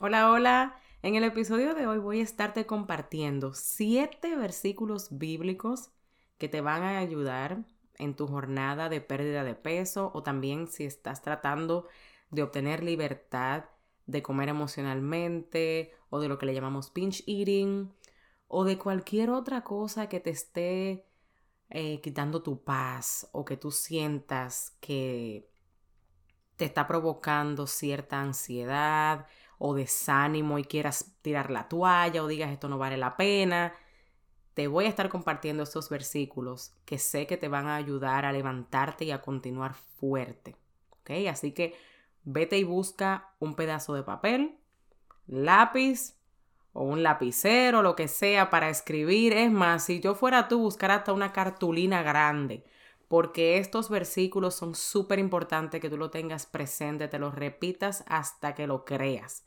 Hola, hola. En el episodio de hoy voy a estarte compartiendo siete versículos bíblicos que te van a ayudar en tu jornada de pérdida de peso o también si estás tratando de obtener libertad de comer emocionalmente o de lo que le llamamos pinch eating o de cualquier otra cosa que te esté eh, quitando tu paz o que tú sientas que te está provocando cierta ansiedad o desánimo y quieras tirar la toalla o digas esto no vale la pena, te voy a estar compartiendo estos versículos que sé que te van a ayudar a levantarte y a continuar fuerte. ¿Ok? Así que vete y busca un pedazo de papel, lápiz o un lapicero, lo que sea para escribir. Es más, si yo fuera tú, buscar hasta una cartulina grande porque estos versículos son súper importantes que tú lo tengas presente, te los repitas hasta que lo creas.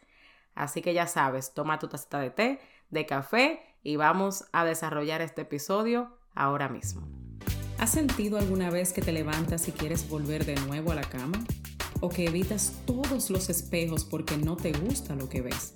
Así que ya sabes, toma tu taza de té, de café y vamos a desarrollar este episodio ahora mismo. ¿Has sentido alguna vez que te levantas y quieres volver de nuevo a la cama? ¿O que evitas todos los espejos porque no te gusta lo que ves?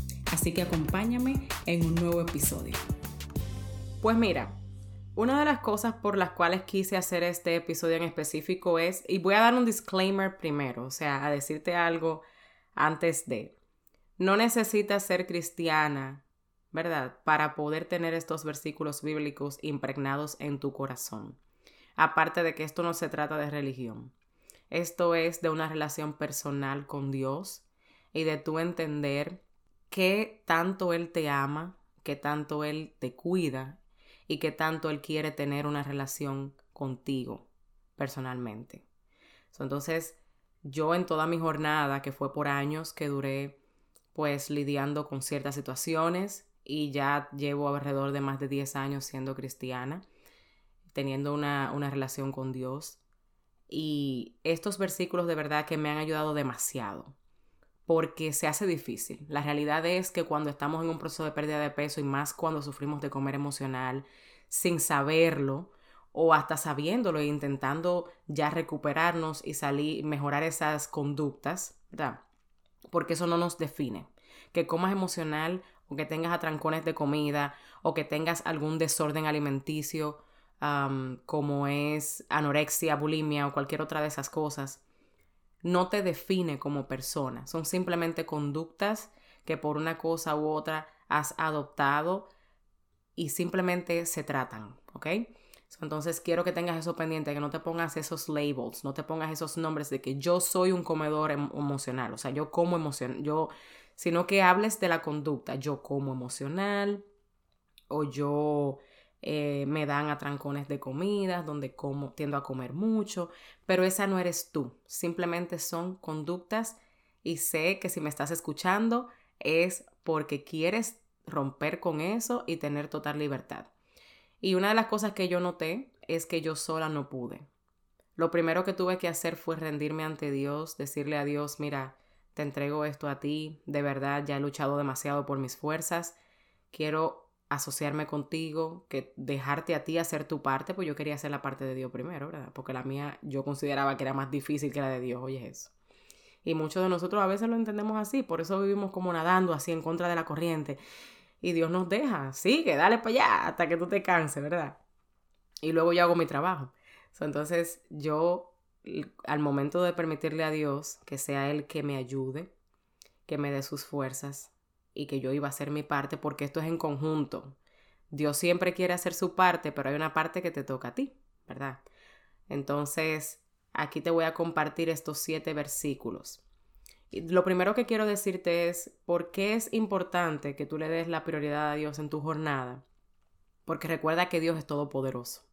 Así que acompáñame en un nuevo episodio. Pues mira, una de las cosas por las cuales quise hacer este episodio en específico es, y voy a dar un disclaimer primero, o sea, a decirte algo antes de, no necesitas ser cristiana, ¿verdad? Para poder tener estos versículos bíblicos impregnados en tu corazón. Aparte de que esto no se trata de religión. Esto es de una relación personal con Dios y de tú entender que tanto Él te ama, que tanto Él te cuida y que tanto Él quiere tener una relación contigo personalmente. Entonces, yo en toda mi jornada, que fue por años que duré pues lidiando con ciertas situaciones y ya llevo alrededor de más de 10 años siendo cristiana, teniendo una, una relación con Dios. Y estos versículos de verdad que me han ayudado demasiado porque se hace difícil. La realidad es que cuando estamos en un proceso de pérdida de peso y más cuando sufrimos de comer emocional sin saberlo o hasta sabiéndolo e intentando ya recuperarnos y salir, mejorar esas conductas, ¿verdad? Porque eso no nos define. Que comas emocional o que tengas atrancones de comida o que tengas algún desorden alimenticio como es anorexia, bulimia o cualquier otra de esas cosas, no te define como persona. Son simplemente conductas que por una cosa u otra has adoptado y simplemente se tratan, ¿ok? Entonces quiero que tengas eso pendiente, que no te pongas esos labels, no te pongas esos nombres de que yo soy un comedor emocional, o sea, yo como emocional, yo, sino que hables de la conducta, yo como emocional o yo eh, me dan atrancones de comida, donde como, tiendo a comer mucho, pero esa no eres tú, simplemente son conductas y sé que si me estás escuchando es porque quieres romper con eso y tener total libertad. Y una de las cosas que yo noté es que yo sola no pude. Lo primero que tuve que hacer fue rendirme ante Dios, decirle a Dios, mira, te entrego esto a ti, de verdad ya he luchado demasiado por mis fuerzas, quiero asociarme contigo, que dejarte a ti hacer tu parte, pues yo quería hacer la parte de Dios primero, ¿verdad? Porque la mía yo consideraba que era más difícil que la de Dios, oye eso. Y muchos de nosotros a veces lo entendemos así, por eso vivimos como nadando así en contra de la corriente. Y Dios nos deja, sigue, dale para allá hasta que tú te canses, ¿verdad? Y luego yo hago mi trabajo. entonces yo, al momento de permitirle a Dios que sea Él que me ayude, que me dé sus fuerzas y que yo iba a hacer mi parte, porque esto es en conjunto. Dios siempre quiere hacer su parte, pero hay una parte que te toca a ti, ¿verdad? Entonces, aquí te voy a compartir estos siete versículos lo primero que quiero decirte es por qué es importante que tú le des la prioridad a Dios en tu jornada. Porque recuerda que Dios es todopoderoso.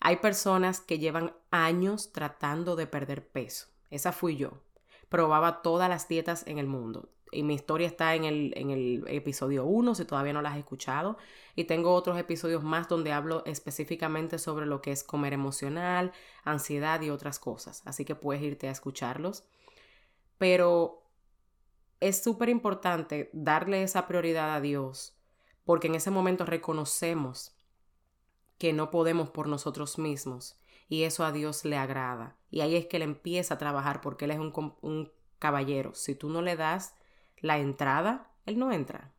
Hay personas que llevan años tratando de perder peso. Esa fui yo. Probaba todas las dietas en el mundo. Y mi historia está en el, en el episodio 1 si todavía no la has escuchado. Y tengo otros episodios más donde hablo específicamente sobre lo que es comer emocional, ansiedad y otras cosas. Así que puedes irte a escucharlos. Pero es súper importante darle esa prioridad a Dios porque en ese momento reconocemos que no podemos por nosotros mismos y eso a Dios le agrada. Y ahí es que Él empieza a trabajar porque Él es un, un caballero. Si tú no le das la entrada, Él no entra.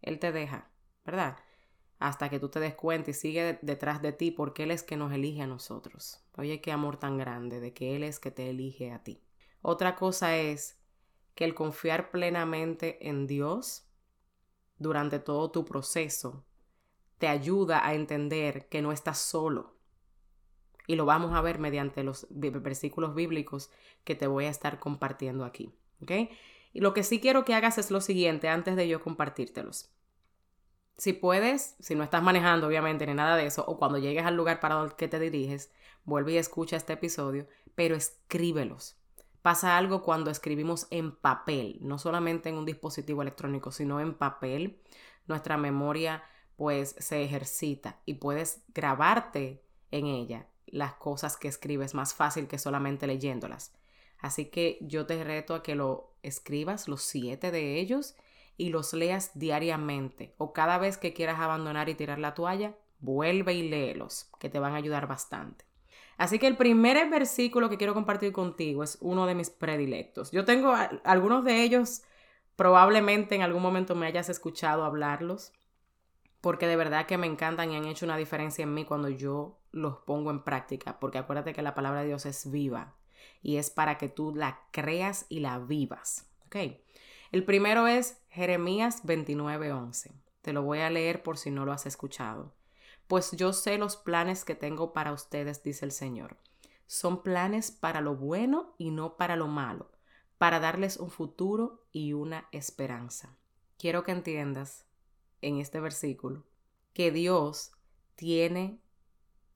Él te deja, ¿verdad? Hasta que tú te des cuenta y sigue detrás de ti porque Él es que nos elige a nosotros. Oye, qué amor tan grande de que Él es que te elige a ti. Otra cosa es que el confiar plenamente en Dios durante todo tu proceso te ayuda a entender que no estás solo. Y lo vamos a ver mediante los versículos bíblicos que te voy a estar compartiendo aquí. ¿Ok? Y lo que sí quiero que hagas es lo siguiente antes de yo compartírtelos. Si puedes, si no estás manejando obviamente ni nada de eso, o cuando llegues al lugar para el que te diriges, vuelve y escucha este episodio, pero escríbelos. Pasa algo cuando escribimos en papel, no solamente en un dispositivo electrónico, sino en papel. Nuestra memoria pues se ejercita y puedes grabarte en ella las cosas que escribes más fácil que solamente leyéndolas. Así que yo te reto a que lo escribas, los siete de ellos, y los leas diariamente. O cada vez que quieras abandonar y tirar la toalla, vuelve y léelos, que te van a ayudar bastante. Así que el primer versículo que quiero compartir contigo es uno de mis predilectos. Yo tengo algunos de ellos, probablemente en algún momento me hayas escuchado hablarlos, porque de verdad que me encantan y han hecho una diferencia en mí cuando yo los pongo en práctica, porque acuérdate que la palabra de Dios es viva y es para que tú la creas y la vivas. ¿ok? El primero es Jeremías 29:11. Te lo voy a leer por si no lo has escuchado. Pues yo sé los planes que tengo para ustedes, dice el Señor. Son planes para lo bueno y no para lo malo, para darles un futuro y una esperanza. Quiero que entiendas en este versículo que Dios tiene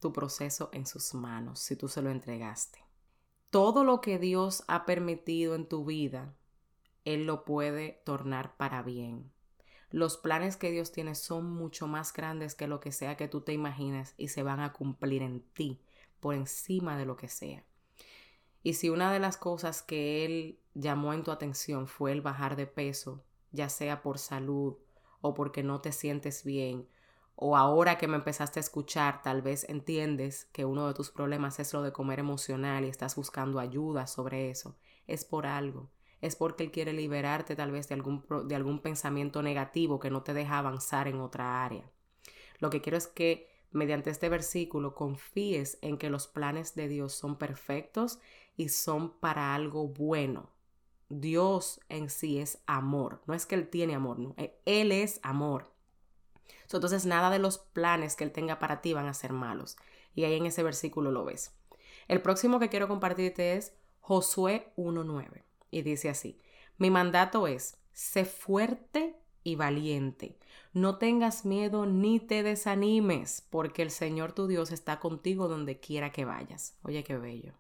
tu proceso en sus manos si tú se lo entregaste. Todo lo que Dios ha permitido en tu vida, Él lo puede tornar para bien. Los planes que Dios tiene son mucho más grandes que lo que sea que tú te imagines y se van a cumplir en ti por encima de lo que sea. Y si una de las cosas que Él llamó en tu atención fue el bajar de peso, ya sea por salud o porque no te sientes bien, o ahora que me empezaste a escuchar, tal vez entiendes que uno de tus problemas es lo de comer emocional y estás buscando ayuda sobre eso, es por algo. Es porque Él quiere liberarte tal vez de algún, de algún pensamiento negativo que no te deja avanzar en otra área. Lo que quiero es que mediante este versículo confíes en que los planes de Dios son perfectos y son para algo bueno. Dios en sí es amor. No es que Él tiene amor, no. Eh, él es amor. Entonces nada de los planes que Él tenga para ti van a ser malos. Y ahí en ese versículo lo ves. El próximo que quiero compartirte es Josué 1.9. Y dice así, mi mandato es, sé fuerte y valiente. No tengas miedo ni te desanimes, porque el Señor tu Dios está contigo donde quiera que vayas. Oye, qué bello.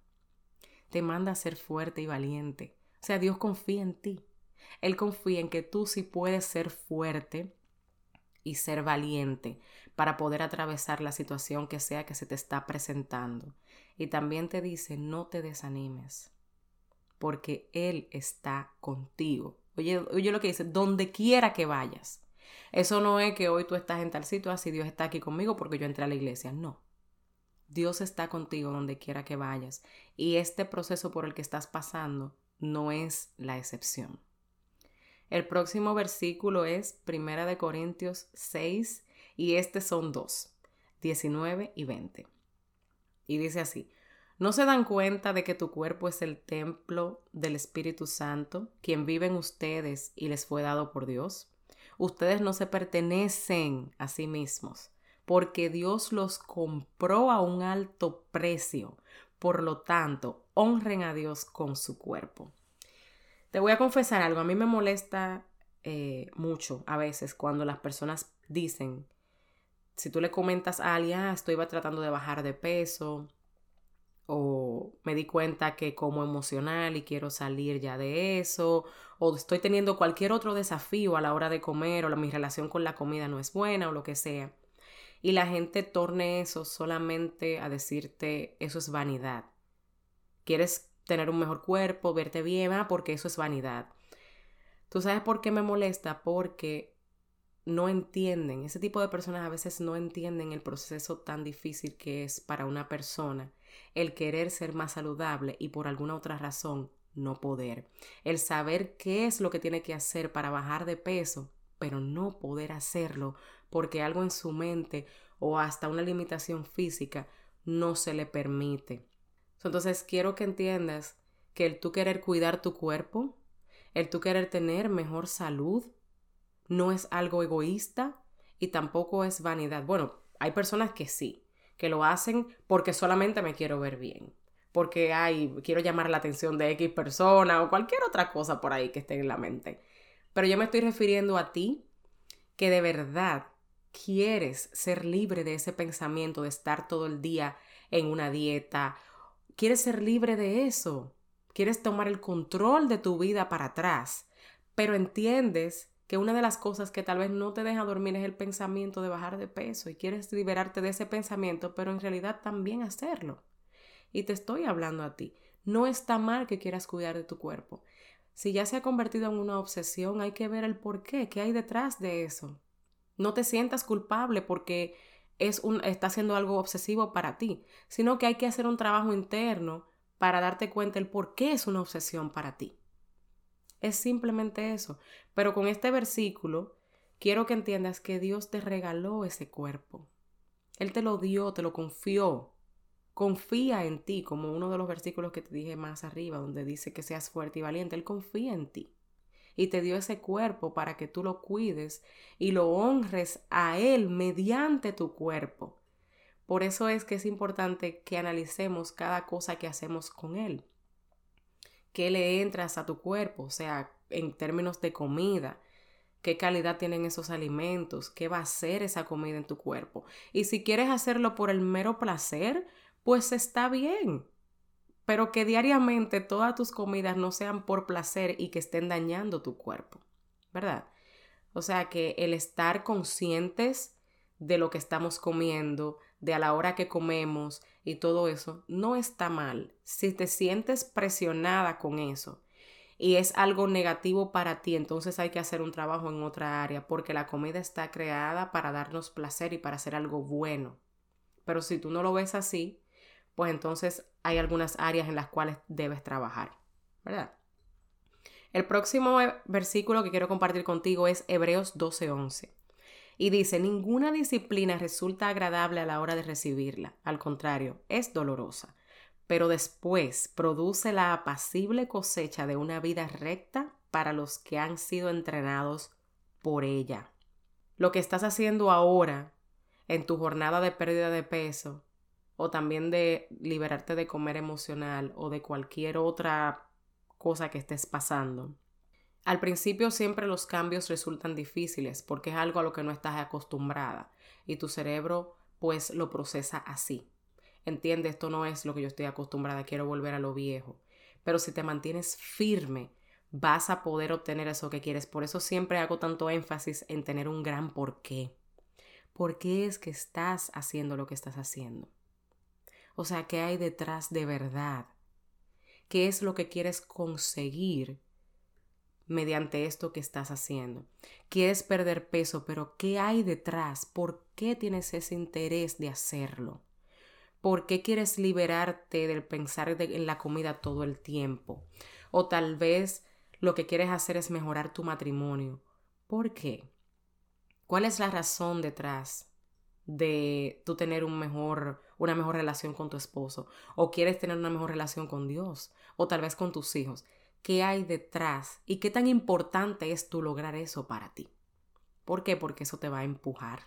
Te manda a ser fuerte y valiente. O sea, Dios confía en ti. Él confía en que tú sí puedes ser fuerte y ser valiente para poder atravesar la situación que sea que se te está presentando. Y también te dice, no te desanimes, porque Él está contigo. Oye, oye lo que dice, donde quiera que vayas. Eso no es que hoy tú estás en tal sitio, así Dios está aquí conmigo porque yo entré a la iglesia. No. Dios está contigo donde quiera que vayas. Y este proceso por el que estás pasando no es la excepción. El próximo versículo es Primera de Corintios 6 y este son dos, 19 y 20. Y dice así, ¿no se dan cuenta de que tu cuerpo es el templo del Espíritu Santo, quien vive en ustedes y les fue dado por Dios? Ustedes no se pertenecen a sí mismos, porque Dios los compró a un alto precio. Por lo tanto, honren a Dios con su cuerpo. Te voy a confesar algo, a mí me molesta eh, mucho a veces cuando las personas dicen, si tú le comentas a alguien, ah, estoy tratando de bajar de peso, o me di cuenta que como emocional y quiero salir ya de eso, o estoy teniendo cualquier otro desafío a la hora de comer, o mi relación con la comida no es buena, o lo que sea. Y la gente torne eso solamente a decirte, eso es vanidad. Quieres tener un mejor cuerpo, verte bien, porque eso es vanidad. ¿Tú sabes por qué me molesta? Porque no entienden, ese tipo de personas a veces no entienden el proceso tan difícil que es para una persona el querer ser más saludable y por alguna otra razón no poder. El saber qué es lo que tiene que hacer para bajar de peso, pero no poder hacerlo porque algo en su mente o hasta una limitación física no se le permite. Entonces quiero que entiendas que el tú querer cuidar tu cuerpo, el tú querer tener mejor salud, no es algo egoísta y tampoco es vanidad. Bueno, hay personas que sí, que lo hacen porque solamente me quiero ver bien, porque ay, quiero llamar la atención de X persona o cualquier otra cosa por ahí que esté en la mente. Pero yo me estoy refiriendo a ti que de verdad quieres ser libre de ese pensamiento de estar todo el día en una dieta, quieres ser libre de eso, quieres tomar el control de tu vida para atrás, pero entiendes que una de las cosas que tal vez no te deja dormir es el pensamiento de bajar de peso y quieres liberarte de ese pensamiento, pero en realidad también hacerlo. Y te estoy hablando a ti. No está mal que quieras cuidar de tu cuerpo. Si ya se ha convertido en una obsesión, hay que ver el por qué, qué hay detrás de eso. No te sientas culpable porque es un, está haciendo algo obsesivo para ti, sino que hay que hacer un trabajo interno para darte cuenta el por qué es una obsesión para ti. Es simplemente eso. Pero con este versículo, quiero que entiendas que Dios te regaló ese cuerpo. Él te lo dio, te lo confió. Confía en ti, como uno de los versículos que te dije más arriba, donde dice que seas fuerte y valiente. Él confía en ti. Y te dio ese cuerpo para que tú lo cuides y lo honres a Él mediante tu cuerpo. Por eso es que es importante que analicemos cada cosa que hacemos con Él qué le entras a tu cuerpo, o sea, en términos de comida, qué calidad tienen esos alimentos, qué va a hacer esa comida en tu cuerpo. Y si quieres hacerlo por el mero placer, pues está bien. Pero que diariamente todas tus comidas no sean por placer y que estén dañando tu cuerpo, ¿verdad? O sea que el estar conscientes de lo que estamos comiendo, de a la hora que comemos y todo eso, no está mal. Si te sientes presionada con eso y es algo negativo para ti, entonces hay que hacer un trabajo en otra área porque la comida está creada para darnos placer y para hacer algo bueno. Pero si tú no lo ves así, pues entonces hay algunas áreas en las cuales debes trabajar, ¿verdad? El próximo versículo que quiero compartir contigo es Hebreos 12:11. Y dice, ninguna disciplina resulta agradable a la hora de recibirla, al contrario, es dolorosa, pero después produce la apacible cosecha de una vida recta para los que han sido entrenados por ella. Lo que estás haciendo ahora en tu jornada de pérdida de peso o también de liberarte de comer emocional o de cualquier otra cosa que estés pasando, al principio siempre los cambios resultan difíciles porque es algo a lo que no estás acostumbrada y tu cerebro pues lo procesa así. Entiende, esto no es lo que yo estoy acostumbrada, quiero volver a lo viejo. Pero si te mantienes firme, vas a poder obtener eso que quieres. Por eso siempre hago tanto énfasis en tener un gran porqué. ¿Por qué es que estás haciendo lo que estás haciendo? O sea, ¿qué hay detrás de verdad? ¿Qué es lo que quieres conseguir mediante esto que estás haciendo. Quieres perder peso, pero ¿qué hay detrás? ¿Por qué tienes ese interés de hacerlo? ¿Por qué quieres liberarte del pensar en la comida todo el tiempo? O tal vez lo que quieres hacer es mejorar tu matrimonio. ¿Por qué? ¿Cuál es la razón detrás de tú tener un mejor, una mejor relación con tu esposo? ¿O quieres tener una mejor relación con Dios? ¿O tal vez con tus hijos? qué hay detrás y qué tan importante es tú lograr eso para ti. ¿Por qué? Porque eso te va a empujar.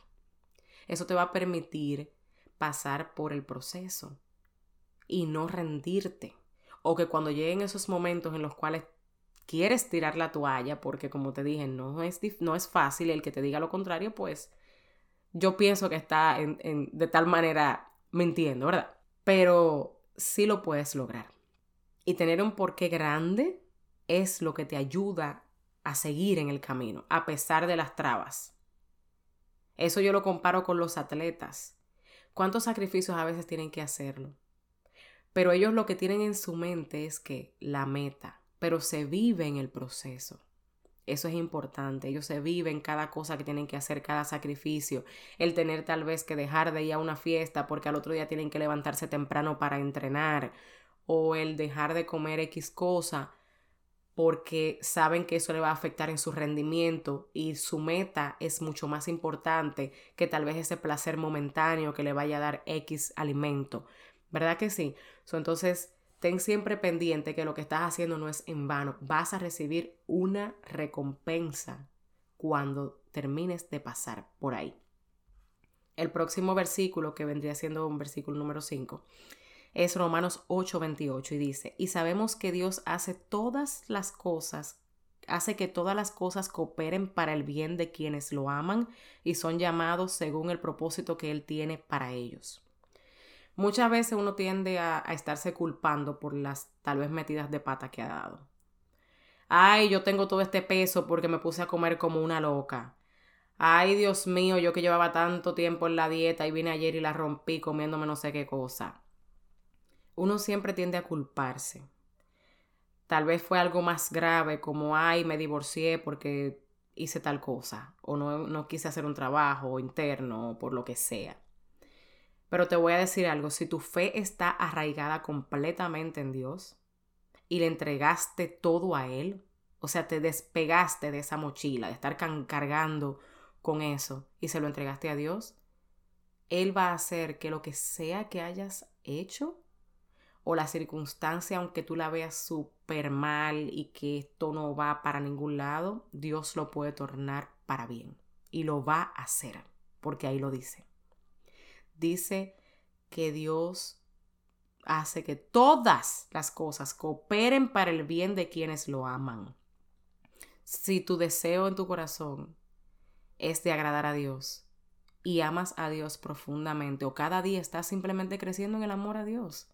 Eso te va a permitir pasar por el proceso y no rendirte. O que cuando lleguen esos momentos en los cuales quieres tirar la toalla, porque como te dije, no es, no es fácil, el que te diga lo contrario, pues yo pienso que está de tal manera mintiendo, ¿verdad? Pero sí lo puedes lograr. Y tener un porqué grande es lo que te ayuda a seguir en el camino, a pesar de las trabas. Eso yo lo comparo con los atletas. ¿Cuántos sacrificios a veces tienen que hacerlo? Pero ellos lo que tienen en su mente es que la meta, pero se vive en el proceso. Eso es importante. Ellos se viven cada cosa que tienen que hacer, cada sacrificio. El tener tal vez que dejar de ir a una fiesta porque al otro día tienen que levantarse temprano para entrenar. O el dejar de comer X cosa porque saben que eso le va a afectar en su rendimiento y su meta es mucho más importante que tal vez ese placer momentáneo que le vaya a dar X alimento. ¿Verdad que sí? entonces, ten siempre pendiente que lo que estás haciendo no es en vano. Vas a recibir una recompensa cuando termines de pasar por ahí. El próximo versículo, que vendría siendo un versículo número 5, es Romanos 8:28 y dice, y sabemos que Dios hace todas las cosas, hace que todas las cosas cooperen para el bien de quienes lo aman y son llamados según el propósito que Él tiene para ellos. Muchas veces uno tiende a, estarse culpando por las tal vez metidas de pata que ha dado. Ay, yo tengo todo este peso porque me puse a comer como una loca. Ay, Dios mío, yo que llevaba tanto tiempo en la dieta y vine ayer y la rompí comiéndome no sé qué cosa uno siempre tiende a culparse. Tal vez fue algo más grave como, ay, me divorcié porque hice tal cosa, o no, no quise hacer un trabajo interno, o por lo que sea. Pero te voy a decir algo, si tu fe está arraigada completamente en Dios y le entregaste todo a Él, o sea, te despegaste de esa mochila, de estar cargando con eso y se lo entregaste a Dios, Él va a hacer que lo que sea que hayas hecho o la circunstancia, aunque tú la veas súper mal y que esto no va para ningún lado, Dios lo puede tornar para bien. Y lo va a hacer, porque ahí lo dice. Dice que Dios hace que todas las cosas cooperen para el bien de quienes lo aman. Si tu deseo en tu corazón es de agradar a Dios y amas a Dios profundamente o cada día estás simplemente creciendo en el amor a Dios,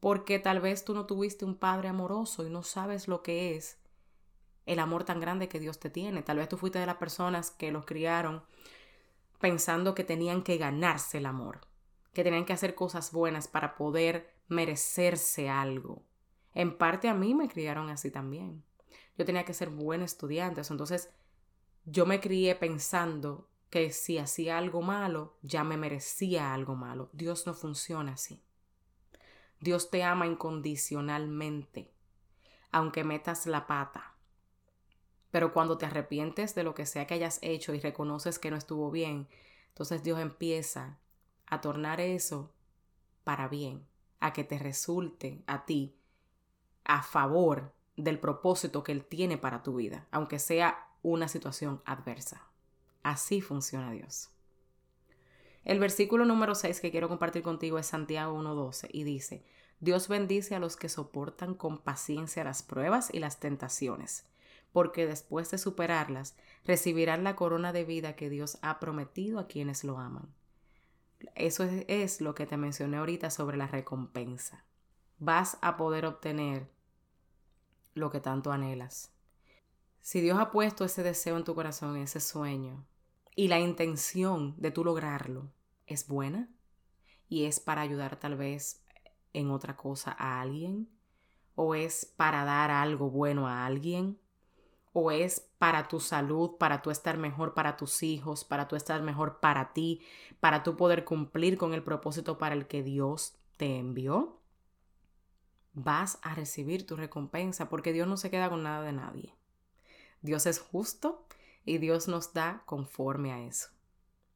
porque tal vez tú no tuviste un padre amoroso y no sabes lo que es el amor tan grande que Dios te tiene. Tal vez tú fuiste de las personas que los criaron pensando que tenían que ganarse el amor, que tenían que hacer cosas buenas para poder merecerse algo. En parte a mí me criaron así también. Yo tenía que ser buen estudiante, entonces yo me crié pensando que si hacía algo malo, ya me merecía algo malo. Dios no funciona así. Dios te ama incondicionalmente, aunque metas la pata. Pero cuando te arrepientes de lo que sea que hayas hecho y reconoces que no estuvo bien, entonces Dios empieza a tornar eso para bien, a que te resulte a ti a favor del propósito que Él tiene para tu vida, aunque sea una situación adversa. Así funciona Dios. El versículo número 6 que quiero compartir contigo es Santiago 1.12 y dice, Dios bendice a los que soportan con paciencia las pruebas y las tentaciones, porque después de superarlas recibirán la corona de vida que Dios ha prometido a quienes lo aman. Eso es, es lo que te mencioné ahorita sobre la recompensa. Vas a poder obtener lo que tanto anhelas. Si Dios ha puesto ese deseo en tu corazón, ese sueño, y la intención de tú lograrlo es buena y es para ayudar tal vez en otra cosa a alguien o es para dar algo bueno a alguien o es para tu salud, para tú estar mejor para tus hijos, para tú estar mejor para ti, para tú poder cumplir con el propósito para el que Dios te envió, vas a recibir tu recompensa porque Dios no se queda con nada de nadie. Dios es justo y Dios nos da conforme a eso.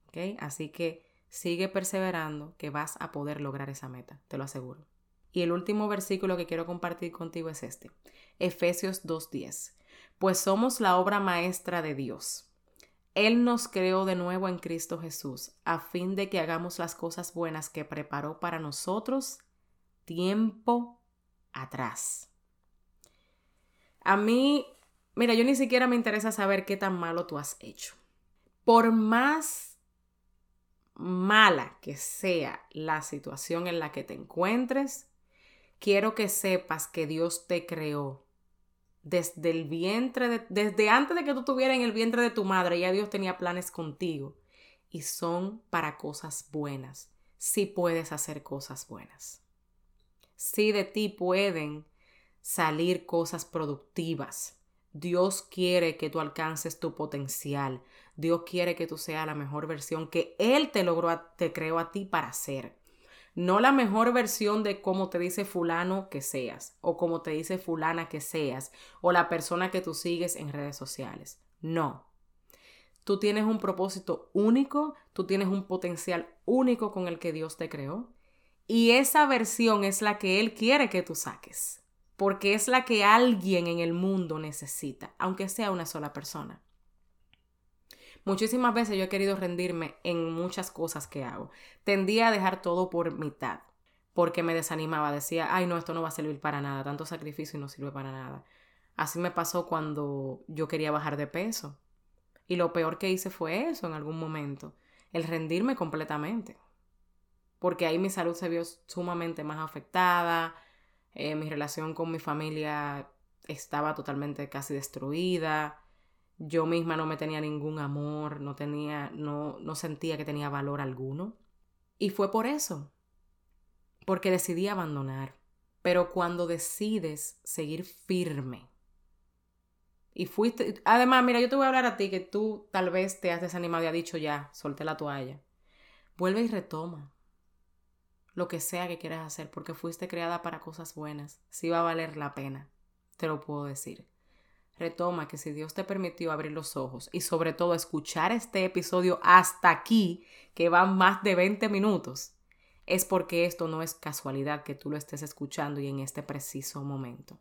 ¿Ok? Así que sigue perseverando que vas a poder lograr esa meta, te lo aseguro. Y el último versículo que quiero compartir contigo es este, Efesios 2.10. Pues somos la obra maestra de Dios. Él nos creó de nuevo en Cristo Jesús, a fin de que hagamos las cosas buenas que preparó para nosotros tiempo atrás. A mí Mira, yo ni siquiera me interesa saber qué tan malo tú has hecho. Por más mala que sea la situación en la que te encuentres, quiero que sepas que Dios te creó desde el vientre, desde antes de que tú estuvieras en el vientre de tu madre, ya Dios tenía planes contigo y son para cosas buenas. Si puedes hacer cosas buenas. Si de ti pueden salir cosas productivas. Dios quiere que tú alcances tu potencial. Dios quiere que tú seas la mejor versión que Él te logró, te creó a ti para ser. No la mejor versión de cómo te dice fulano que seas, o como te dice fulana que seas, o la persona que tú sigues en redes sociales. No. Tú tienes un propósito único, tú tienes un potencial único con el que Dios te creó, y esa versión es la que Él quiere que tú saques, porque es la que alguien en el mundo necesita, aunque sea una sola persona. Muchísimas veces yo he querido rendirme en muchas cosas que hago. Tendía a dejar todo por mitad porque me desanimaba. Decía, ay, no, esto no va a servir para nada. Tanto sacrificio y no sirve para nada. Así me pasó cuando yo quería bajar de peso. Y lo peor que hice fue eso en algún momento. El rendirme completamente. Porque ahí mi salud se vio sumamente más afectada. Eh, mi relación con mi familia estaba totalmente casi destruida yo misma no me tenía ningún amor, no tenía, no, no sentía que tenía valor alguno. Y fue por eso, porque decidí abandonar. Pero cuando decides seguir firme, y fuiste, además, mira, yo te voy a hablar a ti que tú tal vez te has desanimado y has dicho ya, solté la toalla. Vuelve y retoma lo que sea que quieras hacer, porque fuiste creada para cosas buenas. Sí va a valer la pena, te lo puedo decir retoma que si Dios te permitió abrir los ojos y sobre todo escuchar este episodio hasta aquí, que va más de 20 minutos, es porque esto no es casualidad que tú lo estés escuchando y en este preciso momento.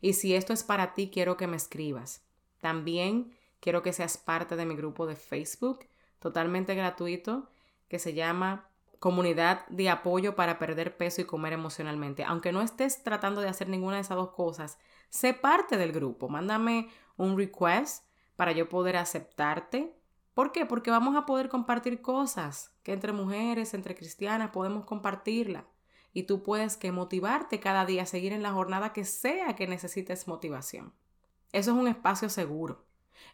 Y si esto es para ti, quiero que me escribas. También quiero que seas parte de mi grupo de Facebook, totalmente gratuito, que se llama Comunidad de Apoyo para Perder Peso y Comer Emocionalmente. Aunque no estés tratando de hacer ninguna de esas dos cosas, sé parte del grupo, mándame un request para yo poder aceptarte. ¿Por qué? Porque vamos a poder compartir cosas que entre mujeres, entre cristianas, podemos compartirla. Y tú puedes que motivarte cada día a seguir en la jornada que sea que necesites motivación. Eso es un espacio seguro.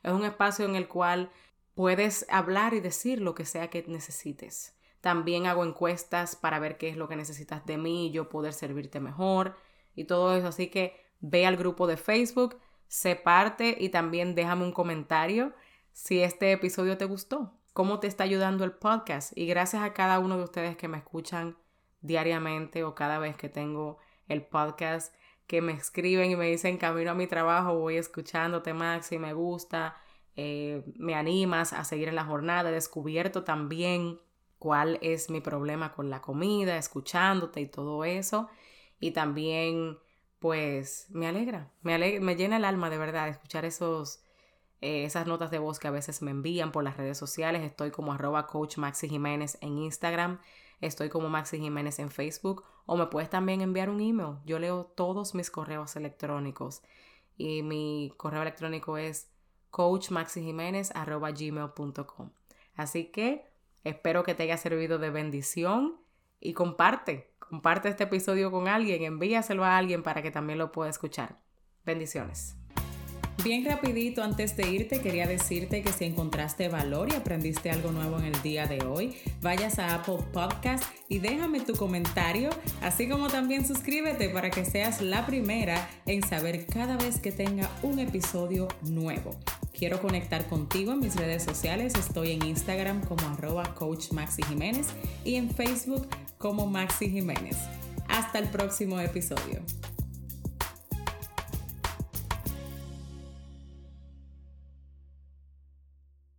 Es un espacio en el cual puedes hablar y decir lo que sea que necesites. También hago encuestas para ver qué es lo que necesitas de mí y yo poder servirte mejor y todo eso. Así que ve al grupo de Facebook, sé parte y también déjame un comentario si este episodio te gustó, cómo te está ayudando el podcast. Y gracias a cada uno de ustedes que me escuchan diariamente o cada vez que tengo el podcast, que me escriben y me dicen camino a mi trabajo, voy escuchándote Max y me gusta, eh, me animas a seguir en la jornada, he descubierto también cuál es mi problema con la comida, escuchándote y todo eso. Y también pues me alegra, me, me llena el alma de verdad escuchar esos, eh, esas notas de voz que a veces me envían por las redes sociales. Estoy como arroba coach Maxi Jiménez en Instagram, estoy como Maxi Jiménez en Facebook o me puedes también enviar un email. Yo leo todos mis correos electrónicos y mi correo electrónico es coachmaxijiménez.gmail.com. Así que espero que te haya servido de bendición y comparte comparte este episodio con alguien, envíaselo a alguien para que también lo pueda escuchar. Bendiciones. Bien rapidito, antes de irte, quería decirte que si encontraste valor y aprendiste algo nuevo en el día de hoy, vayas a Apple Podcast y déjame tu comentario, así como también suscríbete para que seas la primera en saber cada vez que tenga un episodio nuevo. Quiero conectar contigo en mis redes sociales. Estoy en Instagram como arroba coach Maxi Jiménez y en Facebook como Maxi Jiménez. Hasta el próximo episodio.